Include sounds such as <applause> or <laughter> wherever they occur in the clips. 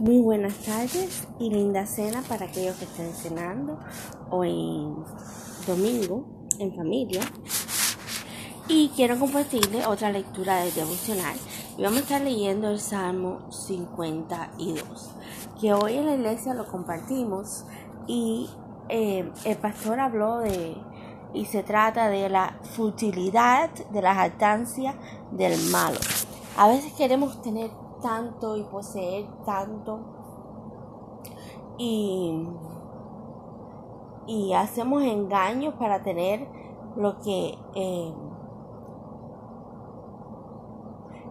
Muy buenas tardes y linda cena para aquellos que estén cenando hoy domingo en familia. Y quiero compartirles otra lectura de devocional. Y vamos a estar leyendo el Salmo 52, que hoy en la iglesia lo compartimos y eh, el pastor habló de, y se trata de la futilidad de la jactancia del malo. A veces queremos tener tanto y poseer tanto y, y hacemos engaños para tener lo que eh,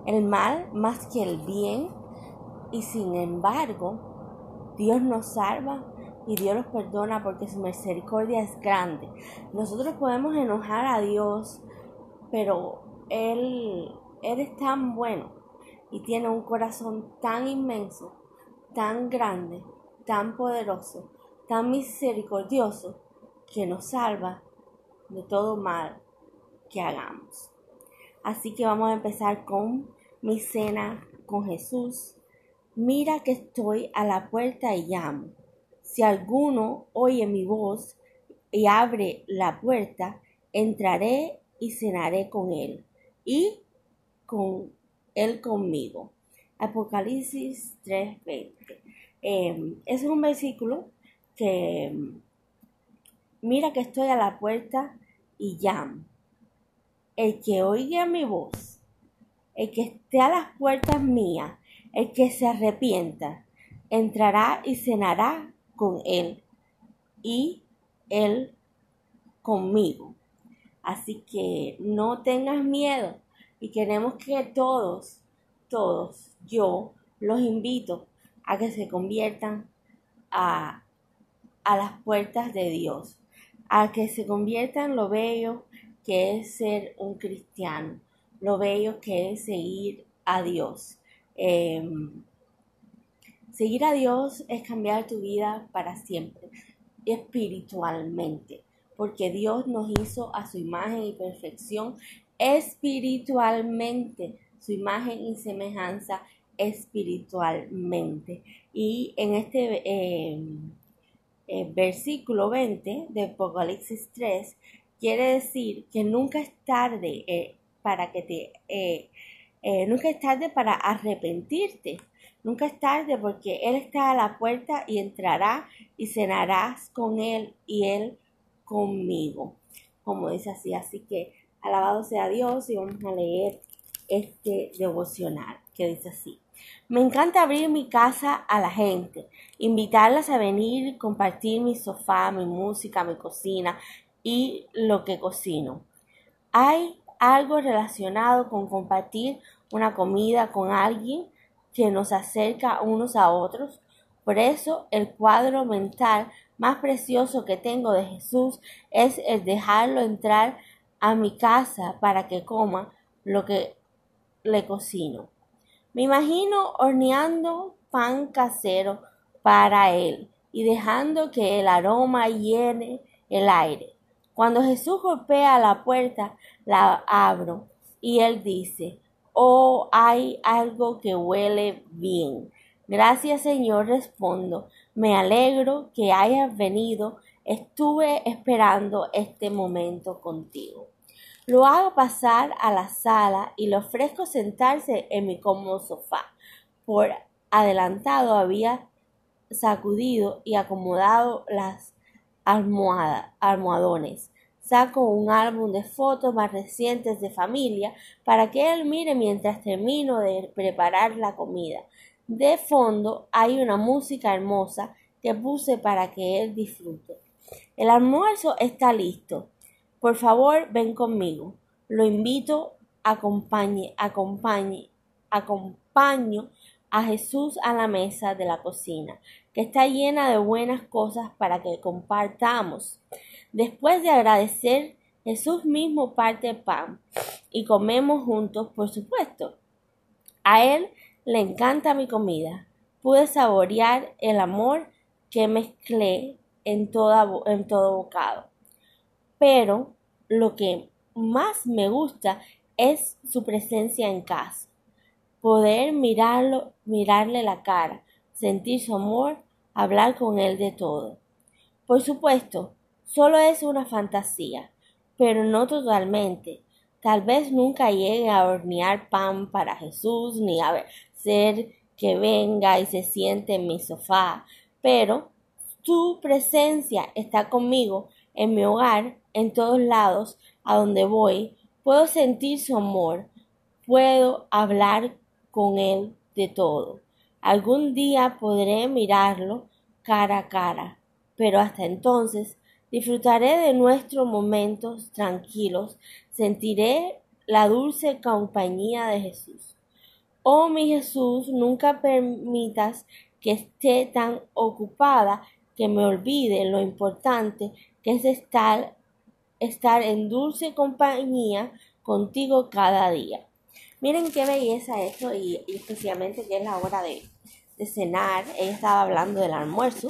el mal más que el bien y sin embargo Dios nos salva y Dios nos perdona porque su misericordia es grande. Nosotros podemos enojar a Dios, pero Él, Él es tan bueno y tiene un corazón tan inmenso, tan grande, tan poderoso, tan misericordioso, que nos salva de todo mal que hagamos. Así que vamos a empezar con mi cena con Jesús. Mira que estoy a la puerta y llamo. Si alguno oye mi voz y abre la puerta, entraré y cenaré con él y con él conmigo. Apocalipsis 3:20. Eh, es un versículo que mira que estoy a la puerta y llamo. El que oiga mi voz, el que esté a las puertas mías, el que se arrepienta, entrará y cenará con él y él conmigo. Así que no tengas miedo y queremos que todos, todos, yo los invito a que se conviertan a, a las puertas de Dios, a que se conviertan lo bello que es ser un cristiano, lo bello que es seguir a Dios. Em, seguir a Dios es cambiar tu vida para siempre, espiritualmente, porque Dios nos hizo a su imagen y perfección espiritualmente, su imagen y semejanza espiritualmente. Y en este eh, eh, versículo 20 de Apocalipsis 3 quiere decir que nunca es tarde eh, para que te... nunca es tarde para arrepentirte. Nunca es tarde porque Él está a la puerta y entrará y cenarás con Él y Él conmigo. Como dice así. Así que Alabado sea Dios y vamos a leer este devocional que dice así. Me encanta abrir mi casa a la gente, invitarlas a venir compartir mi sofá, mi música, mi cocina y lo que cocino. Hay algo relacionado con compartir una comida con alguien que nos acerca unos a otros. Por eso el cuadro mental más precioso que tengo de Jesús es el dejarlo entrar a mi casa para que coma lo que le cocino. Me imagino horneando pan casero para él y dejando que el aroma llene el aire. Cuando Jesús golpea la puerta, la abro y él dice, oh, hay algo que huele bien. Gracias Señor, respondo, me alegro que hayas venido Estuve esperando este momento contigo. Lo hago pasar a la sala y le ofrezco sentarse en mi cómodo sofá. Por adelantado había sacudido y acomodado las almohadas, almohadones. Saco un álbum de fotos más recientes de familia para que él mire mientras termino de preparar la comida. De fondo hay una música hermosa que puse para que él disfrute. El almuerzo está listo. Por favor, ven conmigo. Lo invito, acompañe, acompañe, acompaño a Jesús a la mesa de la cocina, que está llena de buenas cosas para que compartamos. Después de agradecer, Jesús mismo parte pan y comemos juntos, por supuesto. A Él le encanta mi comida. Pude saborear el amor que mezclé en, en todo bocado. Pero lo que más me gusta es su presencia en casa. Poder mirarlo, mirarle la cara, sentir su amor, hablar con Él de todo. Por supuesto, solo es una fantasía, pero no totalmente. Tal vez nunca llegue a hornear pan para Jesús ni a ser que venga y se siente en mi sofá, pero tu presencia está conmigo en mi hogar, en todos lados, a donde voy, puedo sentir su amor, puedo hablar con él de todo. Algún día podré mirarlo cara a cara, pero hasta entonces disfrutaré de nuestros momentos tranquilos, sentiré la dulce compañía de Jesús. Oh mi Jesús, nunca permitas que esté tan ocupada que me olvide lo importante que es estar, estar en dulce compañía contigo cada día. Miren qué belleza esto y, especialmente que es la hora de, de cenar. Ella estaba hablando del almuerzo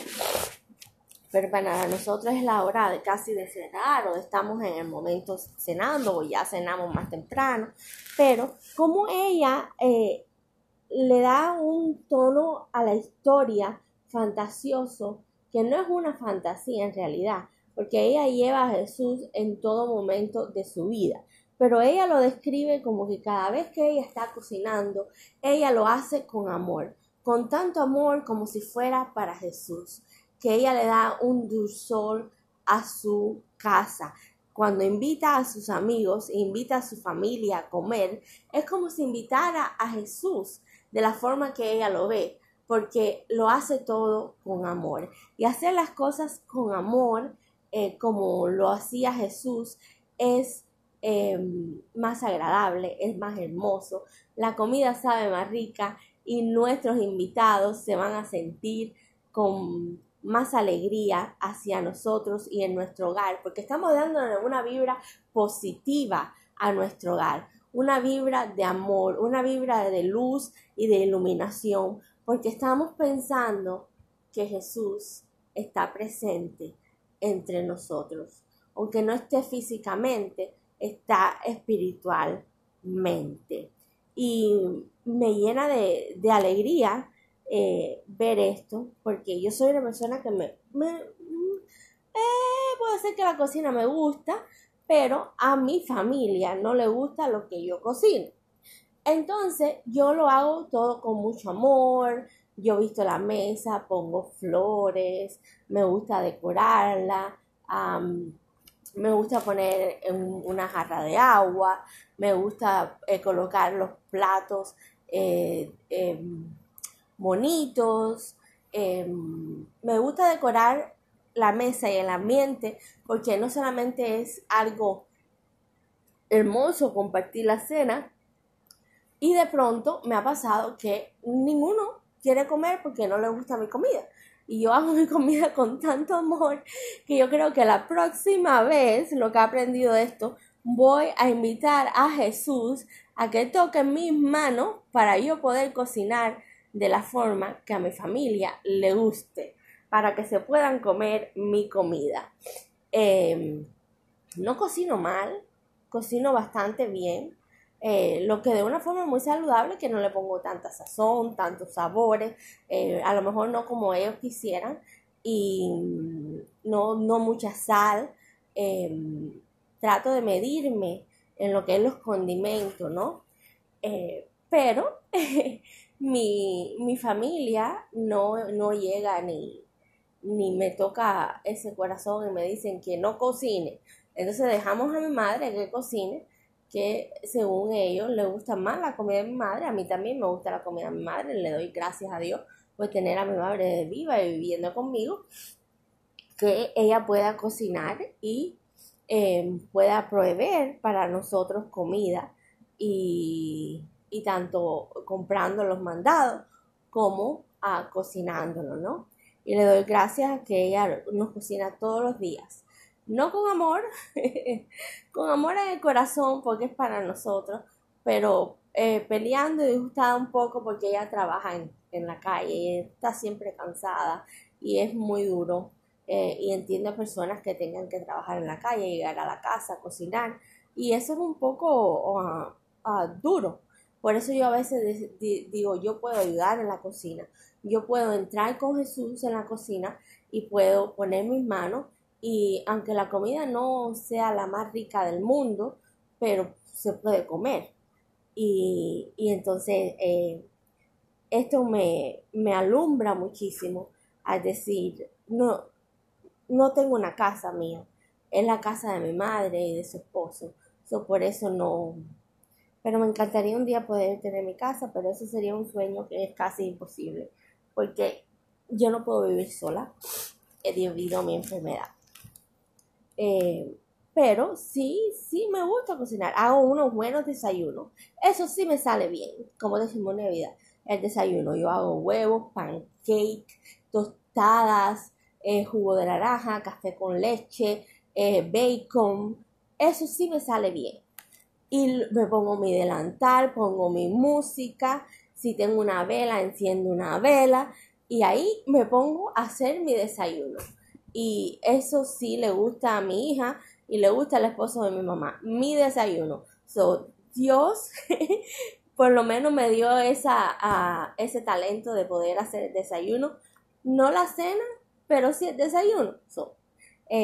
pero para nosotros es la hora de casi de cenar o estamos en el momento cenando o ya cenamos más temprano, pero como ella eh, le da un tono a la historia fantasioso, que no es una fantasía en realidad, porque ella lleva a Jesús en todo momento de su vida. Pero ella lo describe como que cada vez que ella está cocinando, ella lo hace con amor, con tanto amor como si fuera para Jesús, que ella le da un dulzor a su casa. Cuando invita a sus amigos, invita a su familia a comer, es como si invitara a Jesús de la forma que ella lo ve, porque lo hace todo con amor. Y hacer las cosas con amor, eh, como lo hacía Jesús, es em, más agradable, es más hermoso, la comida sabe más rica y nuestros invitados se van a sentir con más alegría hacia nosotros y en nuestro hogar, porque estamos dándole una vibra positiva a nuestro hogar, una vibra de amor, una vibra de luz y de iluminación, porque estamos pensando que Jesús está presente entre nosotros, aunque no esté físicamente, está espiritualmente. Y me llena de, alegría eh, ver esto, porque yo soy una persona que me, me eh, puede ser que la cocina me gusta, pero a mi familia no le gusta lo que yo cocino. Entonces yo lo hago todo con mucho amor, yo visto la mesa, pongo flores, me gusta decorarla, me gusta poner una jarra de agua, me gusta eh, colocar los platos eh, em, bonitos. Em, me gusta decorar la mesa y el ambiente porque no solamente es algo hermoso compartir la cena y de pronto me ha pasado que ninguno quiere comer porque no le gusta mi comida. Y yo hago <laughs> mi comida con tanto amor que yo creo que la próxima vez, lo que he aprendido de esto, voy a invitar a Jesús a que toque mis manos para yo poder cocinar de la forma que a mi familia le guste, para que se puedan comer mi comida. Em, no cocino mal, cocino bastante bien, eh, lo que de una forma muy saludable, que no le pongo tanta sazón, tantos sabores, eh, a lo mejor no como ellos quisieran, y no, no mucha sal. Em, trato de medirme en lo que es los condimentos, ¿no? Eh, pero <laughs> mi, mi familia no, no llega ni, ni me toca ese corazón y me dicen que no cocine. Entonces dejamos a mi madre que cocine, que según ellos le gusta más la comida de mi madre, a mí también me gusta la comida de mi madre, le doy gracias a Dios por tener a mi madre viva y viviendo conmigo, que ella pueda cocinar y eh, pueda proveer para nosotros comida y y tanto comprando los mandados como a cocinándolo, ¿no? Y le doy gracias a que ella nos cocina todos los días. No con amor, <laughs> con amor en el corazón porque es para nosotros, pero eh, peleando y disgustada un poco porque ella trabaja en, la calle y está siempre cansada y es muy duro. Eh, y entiendo a personas que tengan que trabajar en la calle, llegar a la casa, cocinar. Y eso es un poco ah, ah, duro Por eso yo a veces digo, yo puedo ayudar en la cocina. Yo puedo entrar con Jesús en la cocina y puedo poner mis manos y aunque la comida no sea la más rica del mundo, pero se puede comer. Y, entonces eh, esto me, me alumbra muchísimo al decir, no, no tengo una casa mía, es la casa de mi madre y de su esposo. por eso no. Pero me encantaría un día poder tener mi casa, pero eso sería un sueño que es casi imposible, porque yo no puedo vivir sola debido a mi enfermedad. Eh, pero sí, sí me gusta cocinar. Hago unos buenos desayunos. Eso sí me sale bien, como decimos en Navidad. El desayuno, yo hago huevos, pancake, tostadas, eh, jugo de naranja, café con leche, eh, bacon. Eso sí me sale bien. Y me pongo mi delantal, pongo mi música. Si tengo una vela, enciendo una vela. Y ahí me pongo a hacer mi desayuno. Y eso sí le gusta a mi hija y le gusta al esposo de mi mamá. Mi desayuno. So, Dios <laughs> por lo menos me dio esa, ese talento de poder hacer el desayuno. No la cena, pero sí el desayuno. Eh,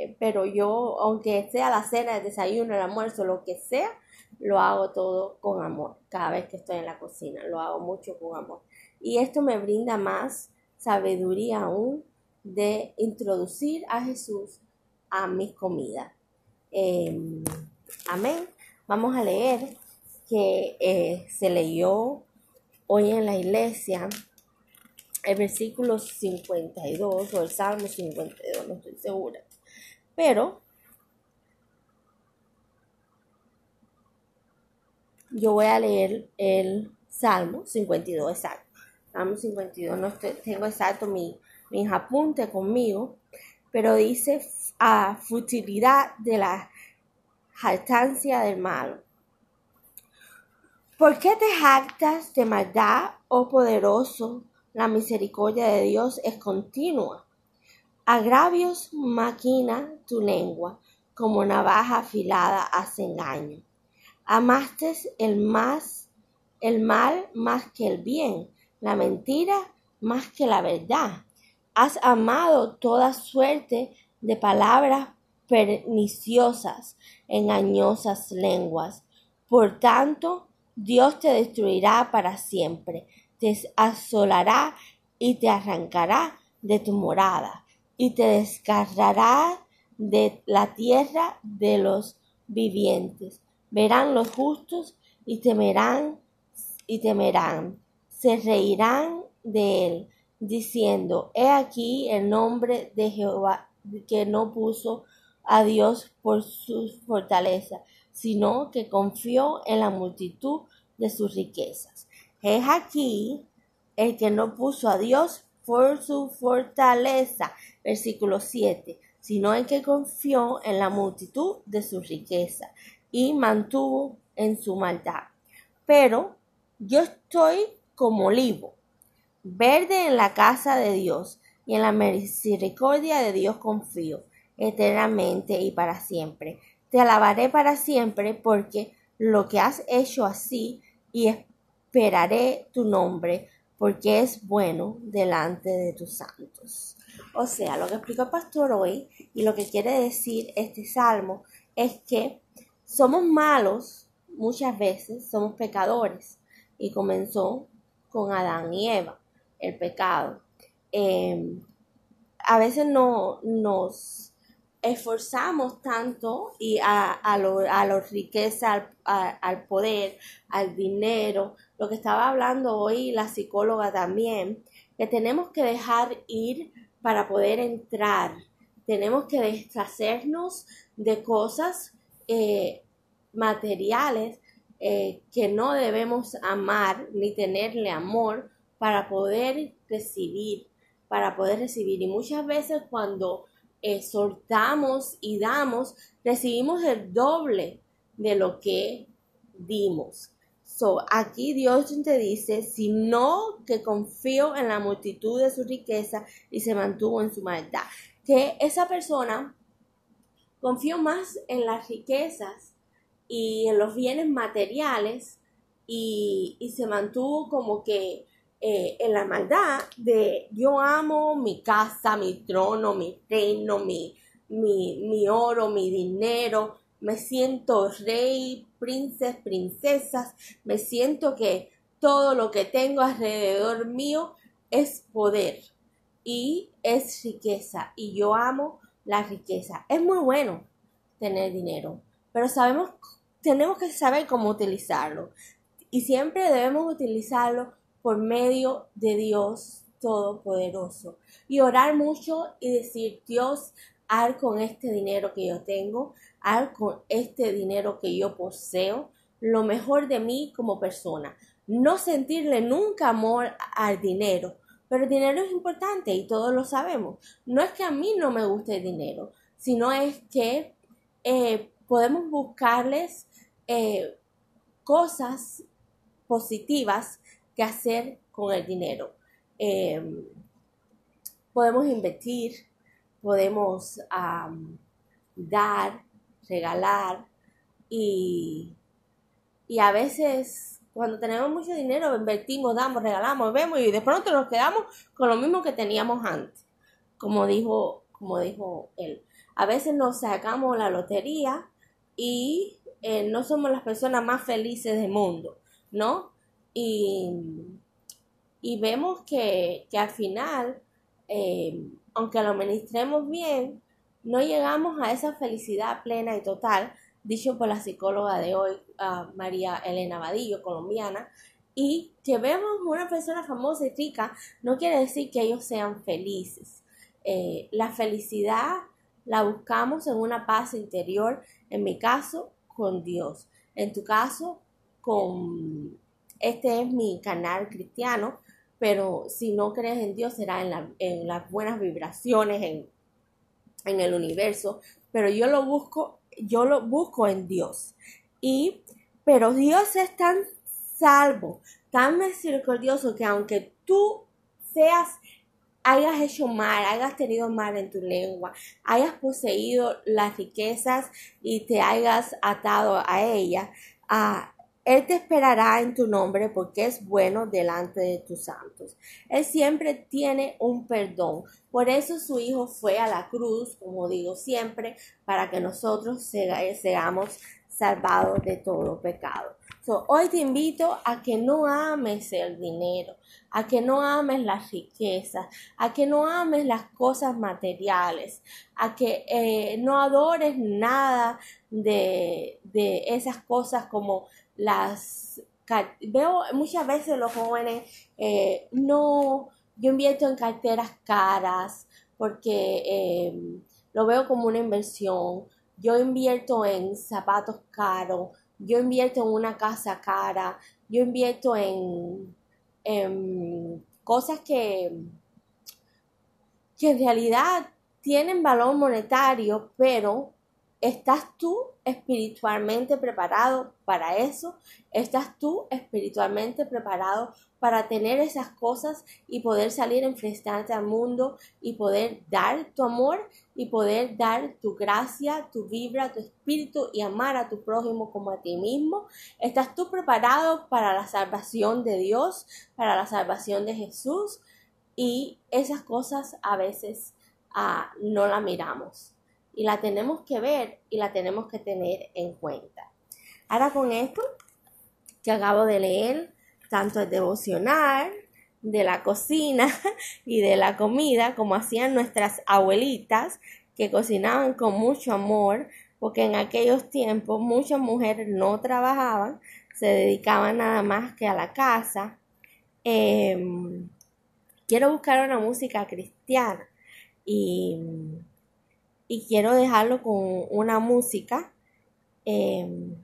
eh, pero yo, aunque sea la cena, el desayuno, el almuerzo, lo que sea, lo hago todo con amor. Cada vez que estoy en la cocina, lo hago mucho con amor. Y esto me brinda más sabiduría aún de introducir a Jesús a mis comidas. Em, amén. Vamos a leer que eh, se leyó hoy en la iglesia el versículo 52 o el Salmo 52, no estoy segura. Pero yo voy a leer el Salmo 52 exacto. Salmo 52, no tengo exacto mi, mis apuntes conmigo, pero dice a futilidad de la jactancia del malo. ¿Por qué te jactas de maldad, oh poderoso? La misericordia de Dios es continua. Agravios maquina tu lengua, como navaja afilada hace engaño. Amaste el más el mal más que el bien, la mentira más que la verdad. Has amado toda suerte de palabras perniciosas, engañosas lenguas. Por tanto, Dios te destruirá para siempre, te asolará y te arrancará de tu morada, y te descargará de la tierra de los vivientes. Verán los justos y temerán y temerán, se reirán de él, diciendo, He aquí el nombre de Jehová que no puso a Dios por su fortaleza, sino que confió en la multitud de sus riquezas. Es aquí el que no puso a Dios por su fortaleza, versículo 7, sino el que confió en la multitud de su riqueza y mantuvo en su maldad. Pero yo estoy como olivo, verde en la casa de Dios, y en la misericordia de Dios confío, eternamente y para siempre. Te alabaré para siempre, porque lo que has hecho así, y esperaré tu nombre, porque es bueno delante de tus santos. O sea, lo que explicó el pastor hoy y lo que quiere decir este salmo es que somos malos muchas veces, somos pecadores, y comenzó con Adán y Eva, el pecado. Em, a veces no nos esforzamos tanto y a, a, lo, a la riqueza, al, poder, al dinero, lo que estaba hablando hoy la psicóloga también, que tenemos que dejar ir para poder entrar. Tenemos que deshacernos de cosas eh, materiales eh, que no debemos amar ni tenerle amor para poder recibir, para poder recibir. Y muchas veces cuando eh, soltamos y damos, recibimos el doble de lo que dimos. So, aquí Dios te dice, sino que confío en la multitud de su riqueza y se mantuvo en su maldad. Que esa persona confió más en las riquezas y en los bienes materiales y, y se mantuvo como que eh, en la maldad de yo amo mi casa, mi trono, mi reino, mi, mi, mi oro, mi dinero, me siento rey, príncipe, princesas, me siento que todo lo que tengo alrededor mío es poder y es riqueza. Y yo amo la riqueza. Es muy bueno tener dinero, pero sabemos, tenemos que saber cómo utilizarlo. Y siempre debemos utilizarlo por medio de Dios Todopoderoso y orar mucho y decir, Dios, haz con este dinero que yo tengo, haz con este dinero que yo poseo, lo mejor de mí como persona. No sentirle nunca amor al dinero, pero el dinero es importante y todos lo sabemos. No es que a mí no me guste el dinero, sino es que eh, podemos buscarles eh, cosas positivas que hacer con el dinero. Em, podemos invertir, podemos dar, regalar y, y a veces cuando tenemos mucho dinero invertimos, damos, regalamos, vemos y de pronto nos quedamos con lo mismo que teníamos antes, como dijo, como dijo él. A veces nos sacamos la lotería y eh, no somos las personas más felices del mundo, ¿no? Y, y vemos que, que al final, eh, aunque lo administremos bien, no llegamos a esa felicidad plena y total, dicho por la psicóloga de hoy, María Elena Vadillo, colombiana, y que vemos una persona famosa y rica, no quiere decir que ellos sean felices. Eh, la felicidad la buscamos en una paz interior, en mi caso, con Dios, en tu caso, con... Este es mi canal cristiano, pero si no crees en Dios será en, en las buenas vibraciones, en, en el universo, pero yo lo busco, yo lo busco en Dios. Y, pero Dios es tan salvo, tan misericordioso que aunque tú seas hayas hecho mal, hayas tenido mal en tu lengua, hayas poseído las riquezas y te hayas atado a ella, a él te esperará en tu nombre porque es bueno delante de tus santos. Él siempre tiene un perdón. Por eso su Hijo fue a la cruz, como digo siempre, para que nosotros seamos salvados de todo pecado. hoy te invito a que no ames el dinero, a que no ames las riquezas, a que no ames las cosas materiales, a que eh, no adores nada de esas cosas como las veo muchas veces los jóvenes eh, no yo invierto en carteras caras porque eh, lo veo como una inversión. Yo invierto en zapatos caros. Yo invierto en una casa cara. Yo invierto en, en cosas que que en realidad tienen valor monetario pero ¿Estás tú espiritualmente preparado para eso? ¿Estás tú espiritualmente preparado para tener esas cosas y poder salir a enfrentarte al mundo y poder dar tu amor y poder dar tu gracia, tu vibra, tu espíritu y amar a tu prójimo como a ti mismo? ¿Estás tú preparado para la salvación de Dios, para la salvación de Jesús? Y esas cosas a veces ah, no la miramos y la tenemos que ver y la tenemos que tener en cuenta. Ahora con esto que acabo de leer, tanto el devocional de la cocina <laughs> y de la comida, como hacían nuestras abuelitas, que cocinaban con mucho amor, porque en aquellos tiempos muchas mujeres no trabajaban, se dedicaban nada más que a la casa. Em, quiero buscar una música cristiana y y quiero dejarlo con una música em,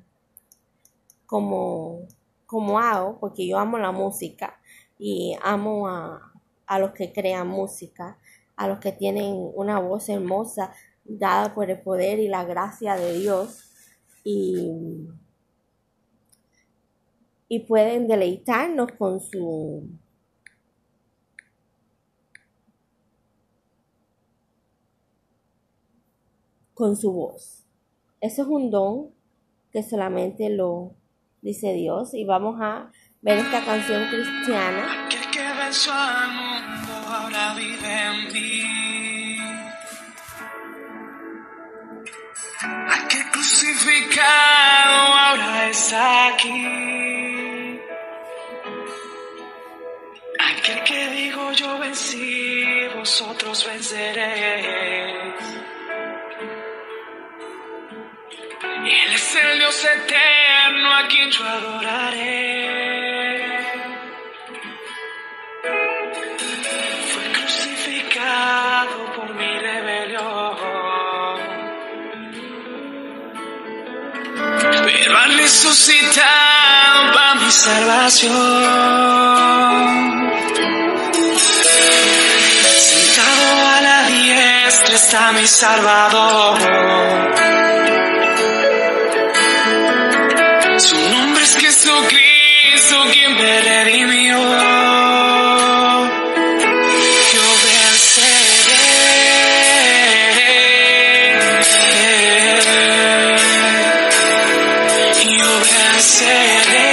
como, como hago, porque yo amo la música y amo a, a los que crean música, a los que tienen una voz hermosa dada por el poder y la gracia de Dios y, y pueden deleitarnos con su con su voz. Eso es un don que solamente lo, dice Dios, y vamos a ver esta canción cristiana. Aquel que venció al mundo ahora vive en mí. Aquel crucificado ahora está aquí. Aquel que digo yo vencí, vosotros venceréis. Él es el Dios eterno a quien yo adoraré. Fue crucificado por mi rebelión. Pero al resucitado para mi salvación. Sentado a la diestra está mi Salvador. Jesucristo quien me redimió. Yo venceré. Yo venceré.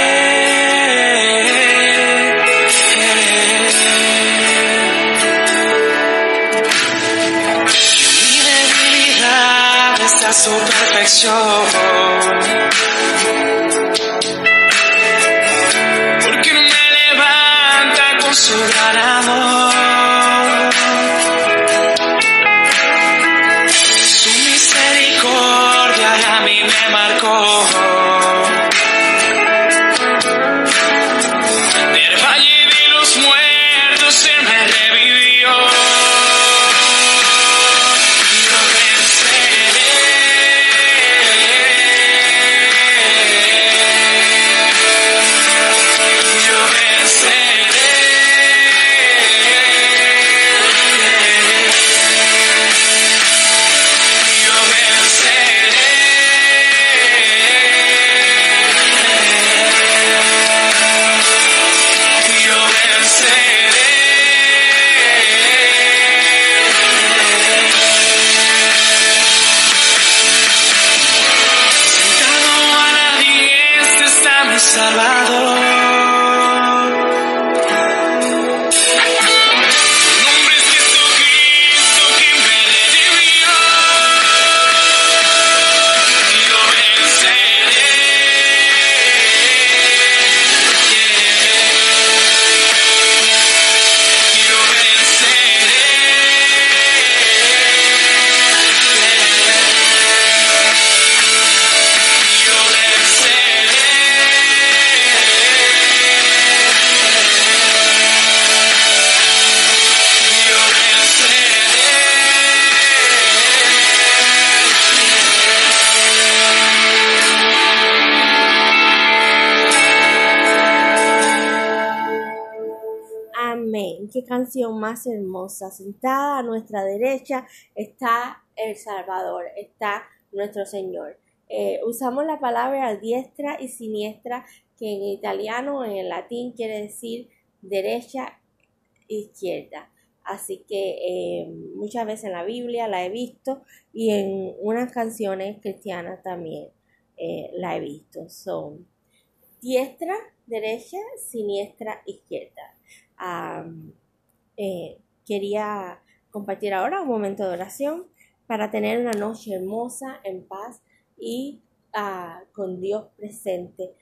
Mi debilidad está su perfección. Canción más hermosa. Sentada a nuestra derecha está el Salvador, está nuestro Señor. Eh, usamos la palabra diestra y siniestra, que en italiano, en el latín, quiere decir derecha e izquierda. Así que eh, muchas veces en la Biblia la he visto y en unas canciones cristianas también eh, la he visto. Son diestra, derecha, siniestra, izquierda. Eh, quería compartir ahora un momento de oración para tener una noche hermosa, en paz y ah, con Dios presente,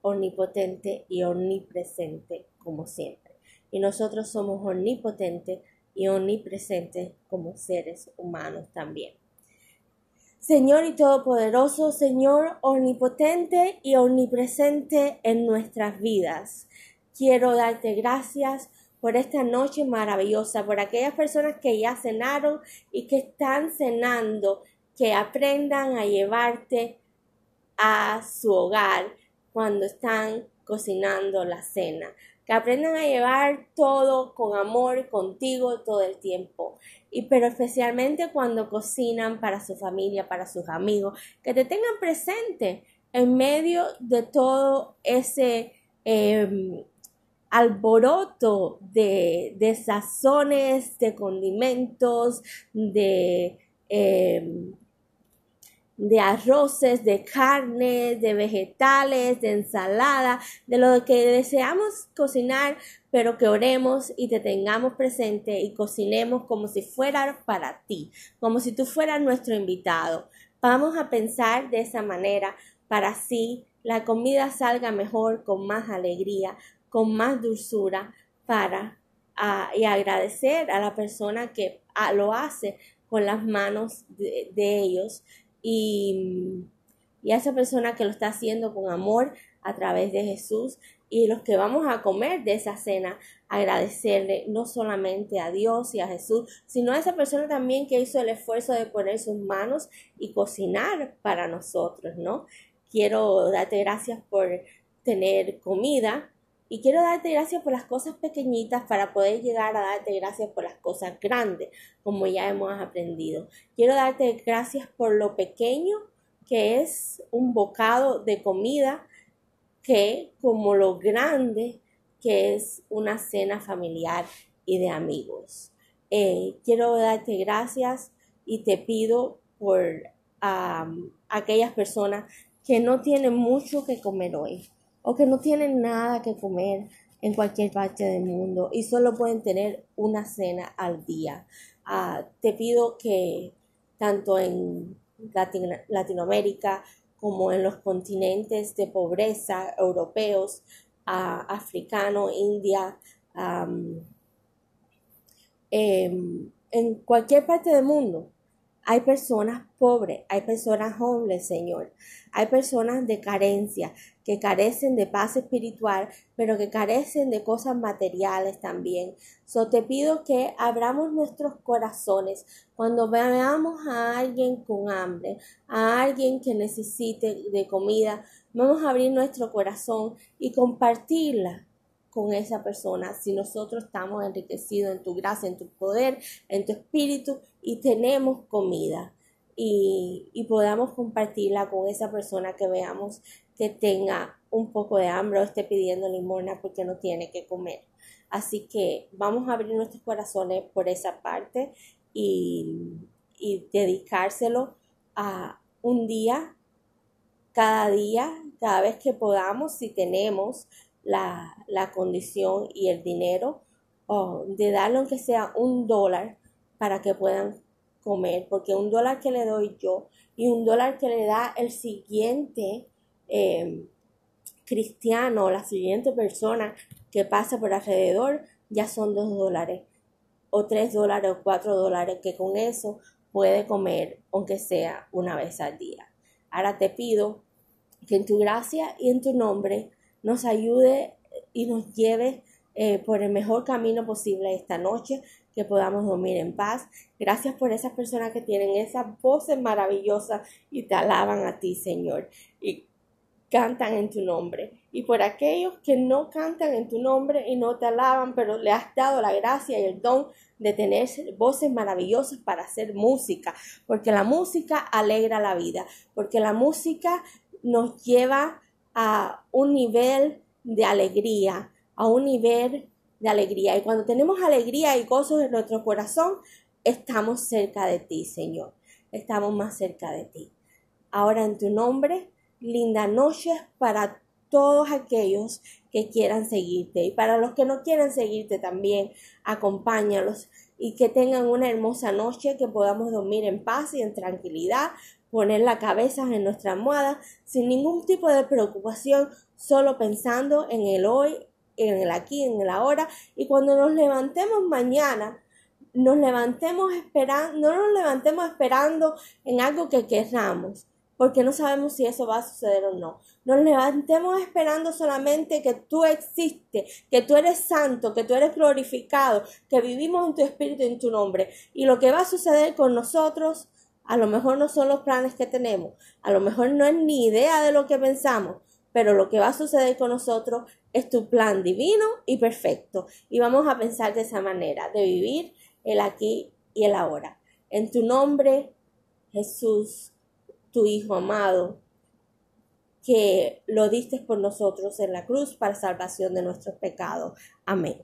omnipotente y omnipresente como siempre. Y nosotros somos omnipotentes y omnipresentes como seres humanos también. Señor y Todopoderoso, Señor omnipotente y omnipresente en nuestras vidas. Quiero darte gracias por esta noche maravillosa, por aquellas personas que ya cenaron y que están cenando, que aprendan a llevarte a su hogar cuando están cocinando la cena. Que aprendan a llevar todo con amor contigo todo el tiempo. Y pero especialmente cuando cocinan para su familia, para sus amigos, que te tengan presente en medio de todo ese eh, alboroto de, de, sazones, de condimentos, de, eh, de arroces, de carnes, de vegetales, de ensalada, de lo que deseamos cocinar, pero que oremos y te tengamos presente y cocinemos como si fuera para ti, como si tú fueras nuestro invitado. Vamos a pensar de esa manera para así la comida salga mejor, con más alegría, con más dulzura, para ah, y agradecer a la persona que ah, lo hace con las manos de, ellos y, y a esa persona que lo está haciendo con amor a través de Jesús y los que vamos a comer de esa cena, agradecerle no solamente a Dios y a Jesús, sino a esa persona también que hizo el esfuerzo de poner sus manos y cocinar para nosotros, ¿no? Quiero darte gracias por tener comida y quiero darte gracias por las cosas pequeñitas para poder llegar a darte gracias por las cosas grandes, como ya hemos aprendido. Quiero darte gracias por lo pequeño que es un bocado de comida que como lo grande que es una cena familiar y de amigos. Eh, quiero darte gracias y te pido por aquellas personas que no tienen mucho que comer hoy o que no tienen nada que comer en cualquier parte del mundo y solo pueden tener una cena al día. Ah, te pido que tanto en Latinoamérica como en los continentes de pobreza europeos, africano, India, em, en cualquier parte del mundo. Hay personas pobres, hay personas homeless, Señor. Hay personas de carencia, que carecen de paz espiritual, pero que carecen de cosas materiales también. So te pido que abramos nuestros corazones cuando veamos a alguien con hambre, a alguien que necesite de comida, vamos a abrir nuestro corazón y compartirla con esa persona si nosotros estamos enriquecidos en tu gracia, en tu poder, en tu espíritu y tenemos comida. Y, y, podamos compartirla con esa persona que veamos que tenga un poco de hambre o esté pidiendo limosna porque no tiene que comer. Así que vamos a abrir nuestros corazones por esa parte y, y dedicárselo a un día, cada día, cada vez que podamos, si tenemos la, la condición y el dinero, o de darle aunque sea un dólar para que puedan comer, porque un dólar que le doy yo y un dólar que le da el siguiente eh, cristiano, la siguiente persona que pasa por alrededor, ya son dos dólares, o tres dólares, o cuatro dólares, que con eso puede comer, aunque sea una vez al día. Ahora te pido que en tu gracia y en tu nombre nos ayude y nos lleve eh, por el mejor camino posible esta noche, que podamos dormir en paz. Gracias por esas personas que tienen esas voces maravillosas y te alaban a ti, Señor. Y cantan en tu nombre. Y por aquellos que no cantan en tu nombre y no te alaban, pero le has dado la gracia y el don de tener voces maravillosas para hacer música, porque la música alegra la vida, porque la música nos lleva a un nivel de alegría, a un nivel de alegría. Y cuando tenemos alegría y gozo en nuestro corazón, estamos cerca de ti, Señor. Estamos más cerca de ti. Ahora en tu nombre linda noche para todos aquellos que quieran seguirte y para los que no quieran seguirte también, acompáñalos y que tengan una hermosa noche, que podamos dormir en paz y en tranquilidad, poner la cabeza en nuestra almohada sin ningún tipo de preocupación, solo pensando en el hoy, en el aquí, en el ahora y cuando nos levantemos mañana, nos levantemos esperando, no nos levantemos esperando en algo que queramos, porque no sabemos si eso va a suceder o no. Nos levantemos esperando solamente que tú existes, que tú eres santo, que tú eres glorificado, que vivimos en tu espíritu en tu nombre. Y lo que va a suceder con nosotros, a lo mejor no son los planes que tenemos, a lo mejor no es ni idea de lo que pensamos, pero lo que va a suceder con nosotros es tu plan divino y perfecto. Y vamos a pensar de esa manera, de vivir el aquí y el ahora. En tu nombre, Jesús tu Hijo amado, que lo diste por nosotros en la cruz para salvación de nuestros pecados. Amén.